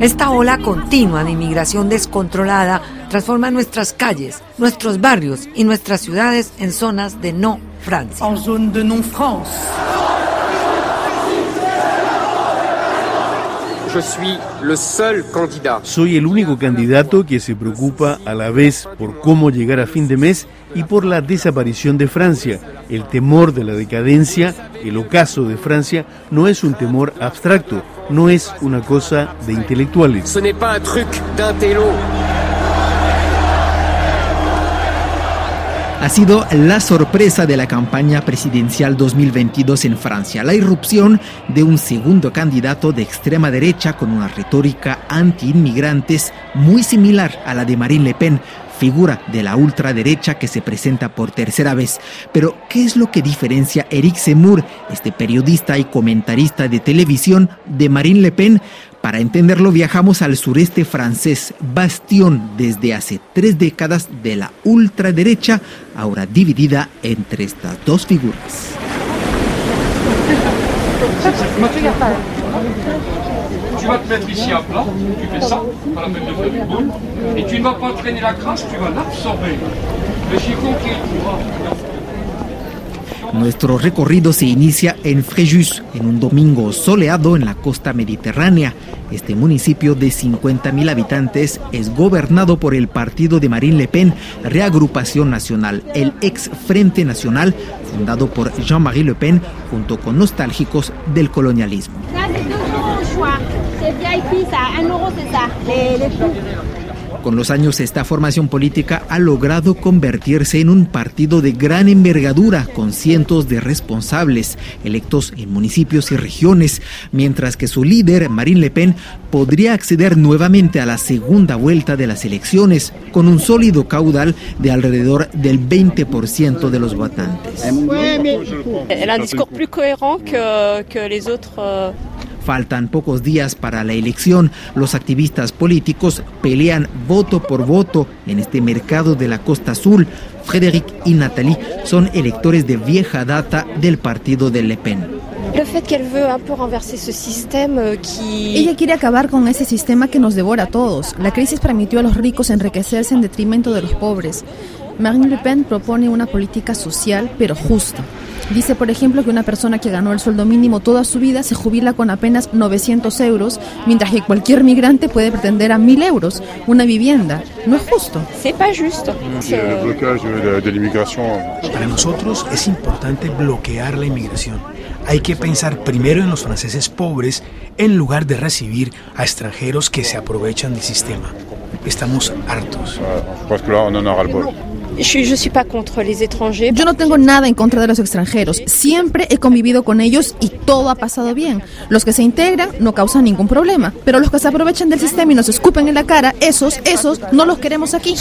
Esta ola continua de inmigración descontrolada transforma nuestras calles, nuestros barrios y nuestras ciudades en zonas de no Francia. Soy el único candidato que se preocupa a la vez por cómo llegar a fin de mes y por la desaparición de Francia. El temor de la decadencia, el ocaso de Francia, no es un temor abstracto, no es una cosa de intelectuales. Ha sido la sorpresa de la campaña presidencial 2022 en Francia, la irrupción de un segundo candidato de extrema derecha con una retórica anti-inmigrantes muy similar a la de Marine Le Pen, figura de la ultraderecha que se presenta por tercera vez. Pero, ¿qué es lo que diferencia Eric Zemmour, este periodista y comentarista de televisión, de Marine Le Pen? Para entenderlo viajamos al sureste francés, bastión desde hace tres décadas de la ultraderecha, ahora dividida entre estas dos figuras. Tu vas te mettre ici à plat, tu fais ça, pas la peine de faire du boule, et tu ne vas pas traîner la crasse, tu vas l'absorber. Le chiffon qui est Nuestro recorrido se inicia en Fréjus, en un domingo soleado en la costa mediterránea. Este municipio de 50.000 habitantes es gobernado por el partido de Marine Le Pen, Reagrupación Nacional, el ex Frente Nacional, fundado por Jean-Marie Le Pen, junto con nostálgicos del colonialismo. Con los años esta formación política ha logrado convertirse en un partido de gran envergadura con cientos de responsables electos en municipios y regiones, mientras que su líder, Marine Le Pen, podría acceder nuevamente a la segunda vuelta de las elecciones con un sólido caudal de alrededor del 20% de los votantes. Faltan pocos días para la elección. Los activistas políticos pelean voto por voto en este mercado de la Costa Azul. Frédéric y Nathalie son electores de vieja data del partido de Le Pen. Ella quiere acabar con ese sistema que nos devora a todos. La crisis permitió a los ricos enriquecerse en detrimento de los pobres. Marine Le Pen propone una política social pero justa. Dice, por ejemplo, que una persona que ganó el sueldo mínimo toda su vida se jubila con apenas 900 euros, mientras que cualquier migrante puede pretender a 1000 euros una vivienda. No es justo. Para nosotros es importante bloquear la inmigración. Hay que pensar primero en los franceses pobres en lugar de recibir a extranjeros que se aprovechan del sistema. Estamos hartos. Yo no tengo nada en contra de los extranjeros. Siempre he convivido con ellos y todo ha pasado bien. Los que se integran no causan ningún problema, pero los que se aprovechan del sistema y nos escupen en la cara, esos, esos, no los queremos aquí.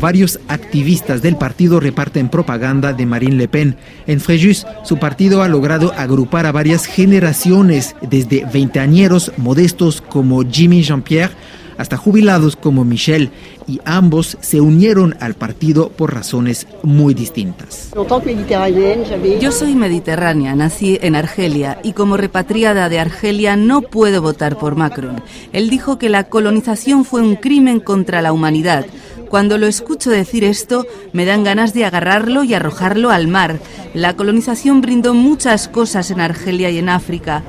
Varios activistas del partido reparten propaganda de Marine Le Pen. En Fréjus, su partido ha logrado agrupar a varias generaciones, desde veinteañeros modestos como Jimmy Jean-Pierre hasta jubilados como Michel, y ambos se unieron al partido por razones muy distintas. Yo soy mediterránea, nací en Argelia y como repatriada de Argelia no puedo votar por Macron. Él dijo que la colonización fue un crimen contra la humanidad cuando lo escucho decir esto, me dan ganas de agarrarlo y arrojarlo al mar. La colonización brindó muchas cosas en Argelia y en África.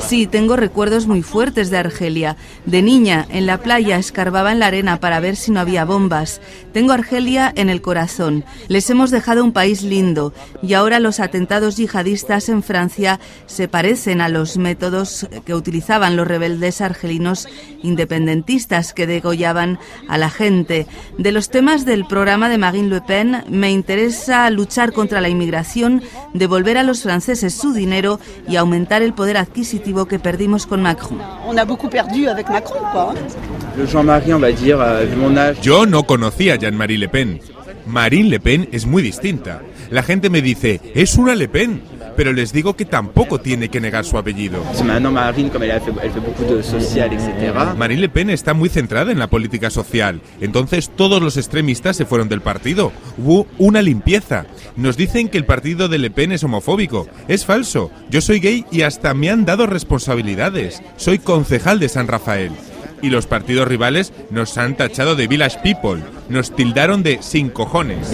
Sí, tengo recuerdos muy fuertes de Argelia. De niña, en la playa, escarbaba en la arena para ver si no había bombas. Tengo Argelia en el corazón. Les hemos dejado un país lindo y ahora los atentados yihadistas en Francia se parecen a los métodos que utilizaban los rebeldes argelinos independentistas que degollaban a la gente. De los temas del programa de Marine Le Pen, me interesa luchar contra la inmigración, devolver a los franceses su dinero y aumentar el poder adquisitivo que perdimos con Macron. Yo no conocía a Jean-Marie Le Pen. Marine Le Pen es muy distinta. La gente me dice, es una Le Pen, pero les digo que tampoco tiene que negar su apellido. Marine Le Pen está muy centrada en la política social, entonces todos los extremistas se fueron del partido. Hubo una limpieza. Nos dicen que el partido de Le Pen es homofóbico. Es falso. Yo soy gay y hasta me han dado responsabilidades. Soy concejal de San Rafael y los partidos rivales nos han tachado de village people, nos tildaron de sin cojones.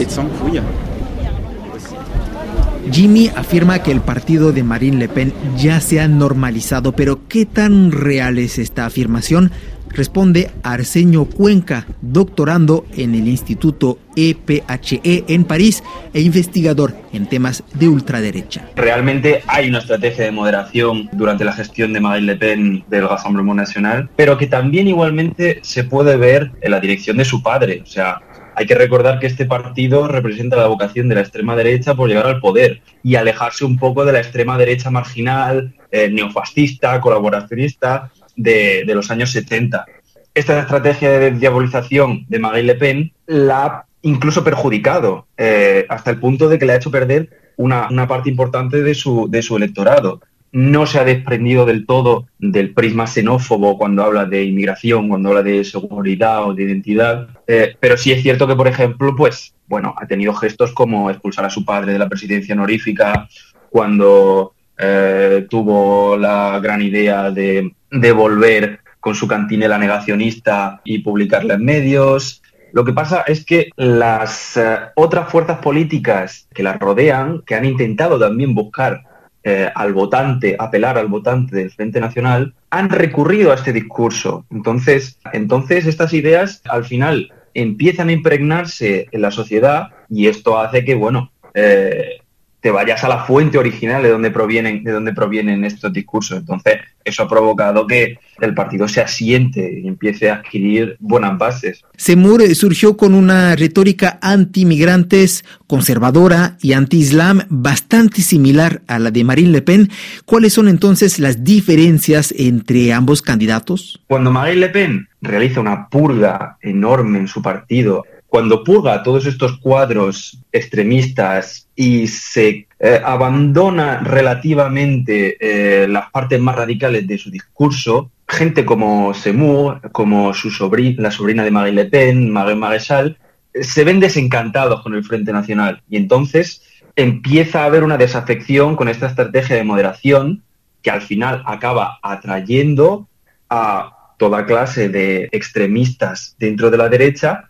Jimmy afirma que el partido de Marine Le Pen ya se ha normalizado, pero ¿qué tan real es esta afirmación? Responde Arsenio Cuenca, doctorando en el Instituto EPHE e en París e investigador en temas de ultraderecha. Realmente hay una estrategia de moderación durante la gestión de Marine Le Pen del Rassemblement Nacional, pero que también igualmente se puede ver en la dirección de su padre. O sea, hay que recordar que este partido representa la vocación de la extrema derecha por llegar al poder y alejarse un poco de la extrema derecha marginal, eh, neofascista, colaboracionista de, los años 70. Esta estrategia de diabolización de Marine Le Pen la ha incluso perjudicado eh, hasta el punto de que le ha hecho perder una, parte importante de su, de su electorado no se ha desprendido del todo del prisma xenófobo cuando habla de inmigración, cuando habla de seguridad o de identidad, eh, pero sí es cierto que, por ejemplo, pues, bueno, ha tenido gestos como expulsar a su padre de la presidencia honorífica cuando eh, tuvo la gran idea de, volver con su cantinela negacionista y publicarla en medios. Lo que pasa es que las eh, otras fuerzas políticas que la rodean, que han intentado también buscar eh, al votante, apelar al votante del Frente Nacional, han recurrido a este discurso. Entonces, entonces estas ideas al final empiezan a impregnarse en la sociedad y esto hace que, bueno, eh, te vayas a la fuente original de donde provienen, de donde provienen estos discursos. Entonces, eso ha provocado que el partido se asiente y empiece a adquirir buenas bases. Semur surgió con una retórica anti-migrantes, conservadora y anti-islam bastante similar a la de Marine Le Pen. ¿Cuáles son entonces las diferencias entre ambos candidatos? Cuando Marine Le Pen realiza una purga enorme en su partido cuando purga todos estos cuadros extremistas y se eh, abandona relativamente eh, las partes más radicales de su discurso, gente como Seymour, como su sobrina, la sobrina de Marie Le Pen, Marie Maréchal, se ven desencantados con el Frente Nacional. Y entonces empieza a haber una desafección con esta estrategia de moderación que al final acaba atrayendo a toda clase de extremistas dentro de la derecha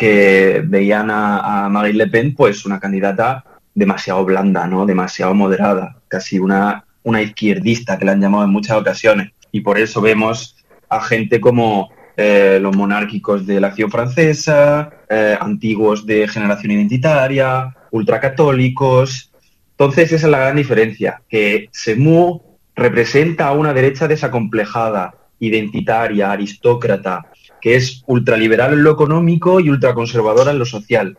que veían a, Marine Le Pen pues una candidata demasiado blanda, ¿no? demasiado moderada, casi una, una izquierdista que la han llamado en muchas ocasiones. Y por eso vemos a gente como eh, los monárquicos de la acción francesa, eh, antiguos de generación identitaria, ultracatólicos. Entonces esa es la gran diferencia, que Semu representa a una derecha desacomplejada, identitaria, aristócrata, que es ultraliberal en lo económico y ultraconservadora en lo social.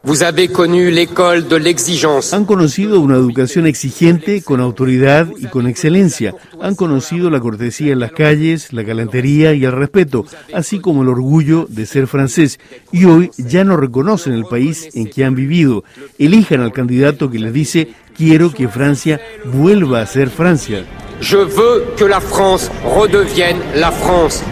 Han conocido una educación exigente, con autoridad y con excelencia. Han conocido la cortesía en las calles, la galantería y el respeto, así como el orgullo de ser francés. Y hoy ya no reconocen el país en que han vivido. Elijan al candidato que les dice quiero que Francia vuelva a ser Francia. Je veux que la France redevienne la France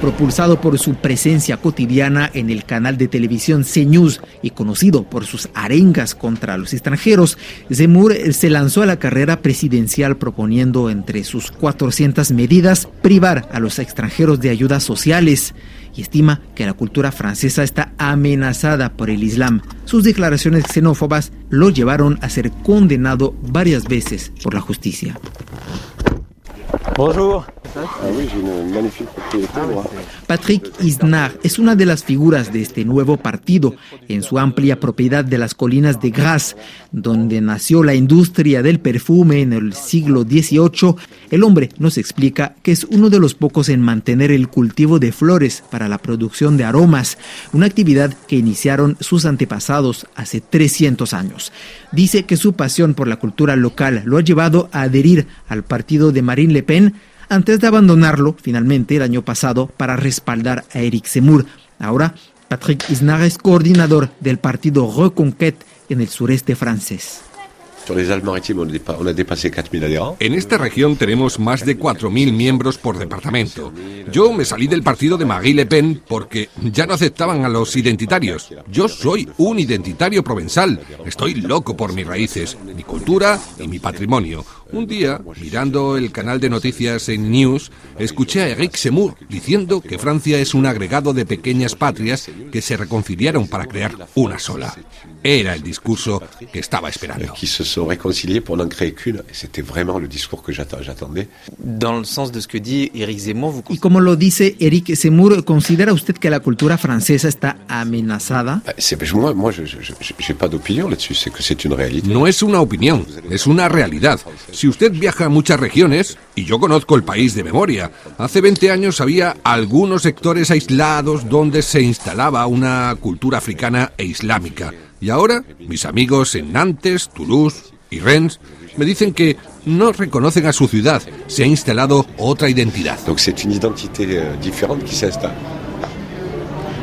propulsado por su presencia cotidiana en el canal de televisión CNews y conocido por sus arengas contra los extranjeros, Zemmour se lanzó a la carrera presidencial proponiendo entre sus 400 medidas privar a los extranjeros de ayudas sociales y estima que la cultura francesa está amenazada por el Islam. Sus declaraciones xenófobas lo llevaron a ser condenado varias veces por la justicia. Bonjour. Patrick Isnar es una de las figuras de este nuevo partido en su amplia propiedad de las colinas de Grasse, donde nació la industria del perfume en el siglo XVIII. El hombre nos explica que es uno de los pocos en mantener el cultivo de flores para la producción de aromas, una actividad que iniciaron sus antepasados hace 300 años. Dice que su pasión por la cultura local lo ha llevado a adherir al partido de Marine Le Pen antes de abandonarlo finalmente el año pasado para respaldar a Eric Zemmour. Ahora Patrick Isnar es coordinador del partido Reconquête en el sureste francés. En esta región tenemos más de 4.000 miembros por departamento. Yo me salí del partido de Marie Le Pen porque ya no aceptaban a los identitarios. Yo soy un identitario provenzal. Estoy loco por mis raíces, mi cultura y mi patrimonio. Un día, mirando el canal de noticias en News, escuché a Eric Zemmour diciendo que Francia es un agregado de pequeñas patrias que se reconciliaron para crear una sola. Era el discurso que estaba esperando. Y como lo dice Eric Zemmour, ¿considera usted que la cultura francesa está amenazada? No es una opinión, es una realidad. Si usted viaja a muchas regiones, y yo conozco el país de memoria, hace 20 años había algunos sectores aislados donde se instalaba una cultura africana e islámica. Y ahora, mis amigos en Nantes, Toulouse y Rennes me dicen que no reconocen a su ciudad, se ha instalado otra identidad.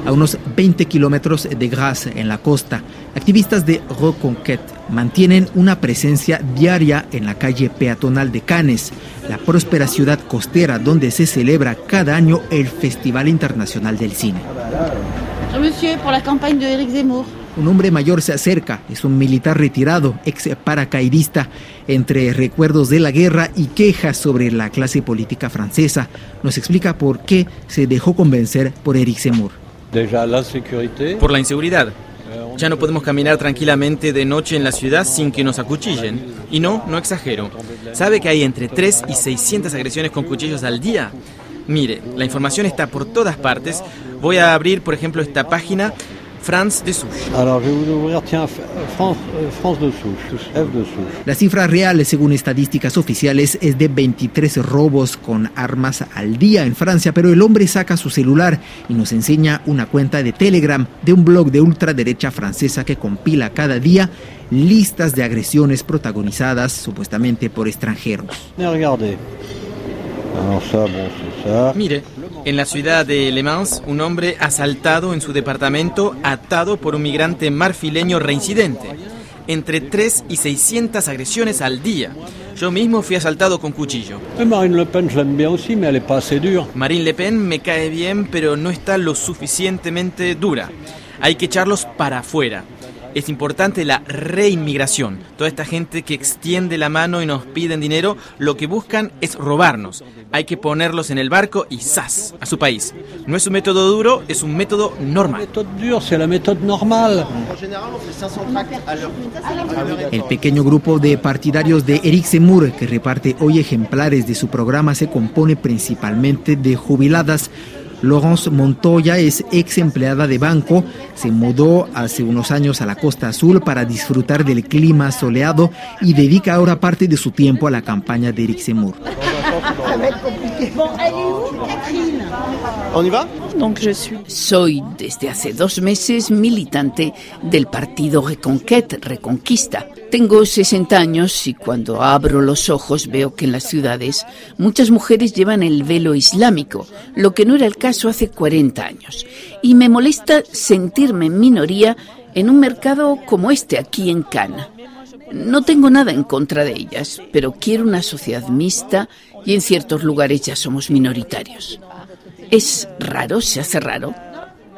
A unos 20 kilómetros de Grasse, en la costa, activistas de Reconquête mantienen una presencia diaria en la calle peatonal de Cannes, la próspera ciudad costera donde se celebra cada año el Festival Internacional del Cine. Monsieur, por la campaña de Eric Zemmour. Un hombre mayor se acerca, es un militar retirado, ex paracaidista, entre recuerdos de la guerra y quejas sobre la clase política francesa. Nos explica por qué se dejó convencer por Eric Zemmour. Por la inseguridad. Ya no podemos caminar tranquilamente de noche en la ciudad sin que nos acuchillen. Y no, no exagero. ¿Sabe que hay entre 3 y 600 agresiones con cuchillos al día? Mire, la información está por todas partes. Voy a abrir, por ejemplo, esta página France de Souche. La cifra real, según estadísticas oficiales, es de 23 robos con armas al día en Francia, pero el hombre saca su celular y nos enseña una cuenta de Telegram de un blog de ultraderecha francesa que compila cada día listas de agresiones protagonizadas supuestamente por extranjeros. Mire, en la ciudad de Le Mans, un hombre asaltado en su departamento atado por un migrante marfileño reincidente. Entre 3 y 600 agresiones al día. Yo mismo fui asaltado con cuchillo. Marine Le Pen, bien Marine Le Pen me cae bien, pero no está lo suficientemente dura. Hay que echarlos para afuera es importante la reinmigración. Toda esta gente que extiende la mano y nos piden dinero, lo que buscan es robarnos. Hay que ponerlos en el barco y ¡zas! a su país. No es un método duro, es un método normal. El pequeño grupo de partidarios de Eric Zemmour, que reparte hoy ejemplares de su programa, se compone principalmente de jubiladas Laurence Montoya es ex empleada de banco, se mudó hace unos años a la Costa Azul para disfrutar del clima soleado y dedica ahora parte de su tiempo a la campaña de Eric Zemmour. Soy desde hace dos meses militante del partido Reconquête, Reconquista. Tengo 60 años y cuando abro los ojos veo que en las ciudades muchas mujeres llevan el velo islámico, lo que no era el caso hace 40 años. Y me molesta sentirme en minoría en un mercado como este aquí en Cana. No tengo nada en contra de ellas, pero quiero una sociedad mixta y en ciertos lugares ya somos minoritarios. Es raro, se hace raro,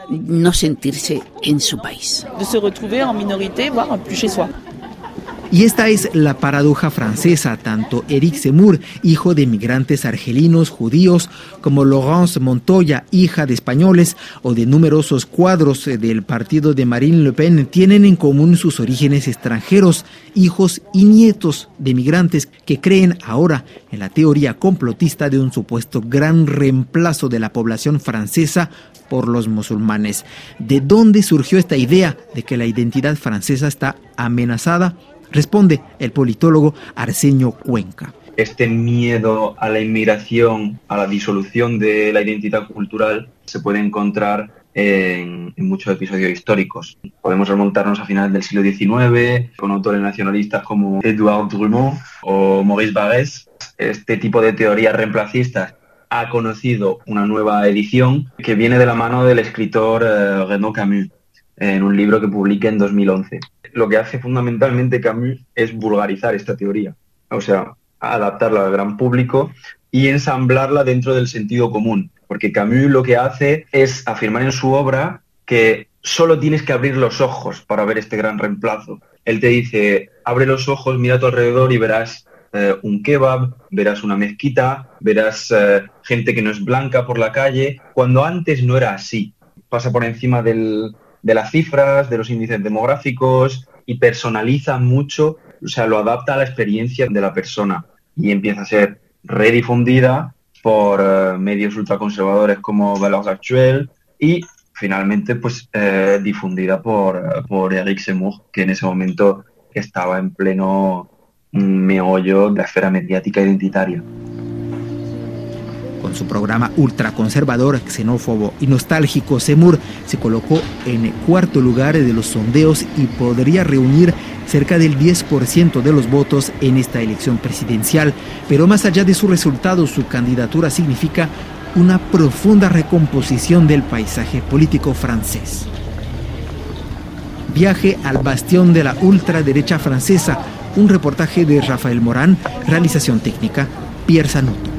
no sentirse en su país. De se retrouver en minorité, voire plus chez soi. Y esta es la paradoja francesa. Tanto Eric Zemmour, hijo de migrantes argelinos judíos, como Laurence Montoya, hija de españoles, o de numerosos cuadros del partido de Marine Le Pen, tienen en común sus orígenes extranjeros, hijos y nietos de migrantes que creen ahora en la teoría complotista de un supuesto gran reemplazo de la población francesa por los musulmanes. ¿De dónde surgió esta idea de que la identidad francesa está amenazada? Responde el politólogo Arsenio Cuenca. Este miedo a la inmigración, a la disolución de la identidad cultural, se puede encontrar en, muchos episodios históricos. Podemos remontarnos a finales del siglo XIX con autores nacionalistas como Edouard Drummond o Maurice Barrès. Este tipo de teorías reemplacistas ha conocido una nueva edición que viene de la mano del escritor eh, Renaud Camus en un libro que publica en 2011. Lo que hace fundamentalmente Camus es vulgarizar esta teoría, o sea, adaptarla al gran público y ensamblarla dentro del sentido común, porque Camus lo que hace es afirmar en su obra que solo tienes que abrir los ojos para ver este gran reemplazo. Él te dice, abre los ojos, mira a tu alrededor y verás eh, un kebab, verás una mezquita, verás eh, gente que no es blanca por la calle, cuando antes no era así. Pasa por encima de las cifras, de los índices demográficos y personaliza mucho, o sea, lo adapta a la experiencia de la persona y empieza a ser redifundida por eh, medios ultraconservadores como Valeurs Actuelles y finalmente pues difundida por, por Eric Zemmour, que en ese momento estaba en pleno meollo de la esfera mediática identitaria. Con su programa ultraconservador, xenófobo y nostálgico, Semur se colocó en cuarto lugar de los sondeos y podría reunir cerca del 10% de los votos en esta elección presidencial. Pero más allá de su resultado, su candidatura significa una profunda recomposición del paisaje político francés. Viaje al bastión de la ultraderecha francesa, un reportaje de Rafael Morán, realización técnica, Pierre Sanuto.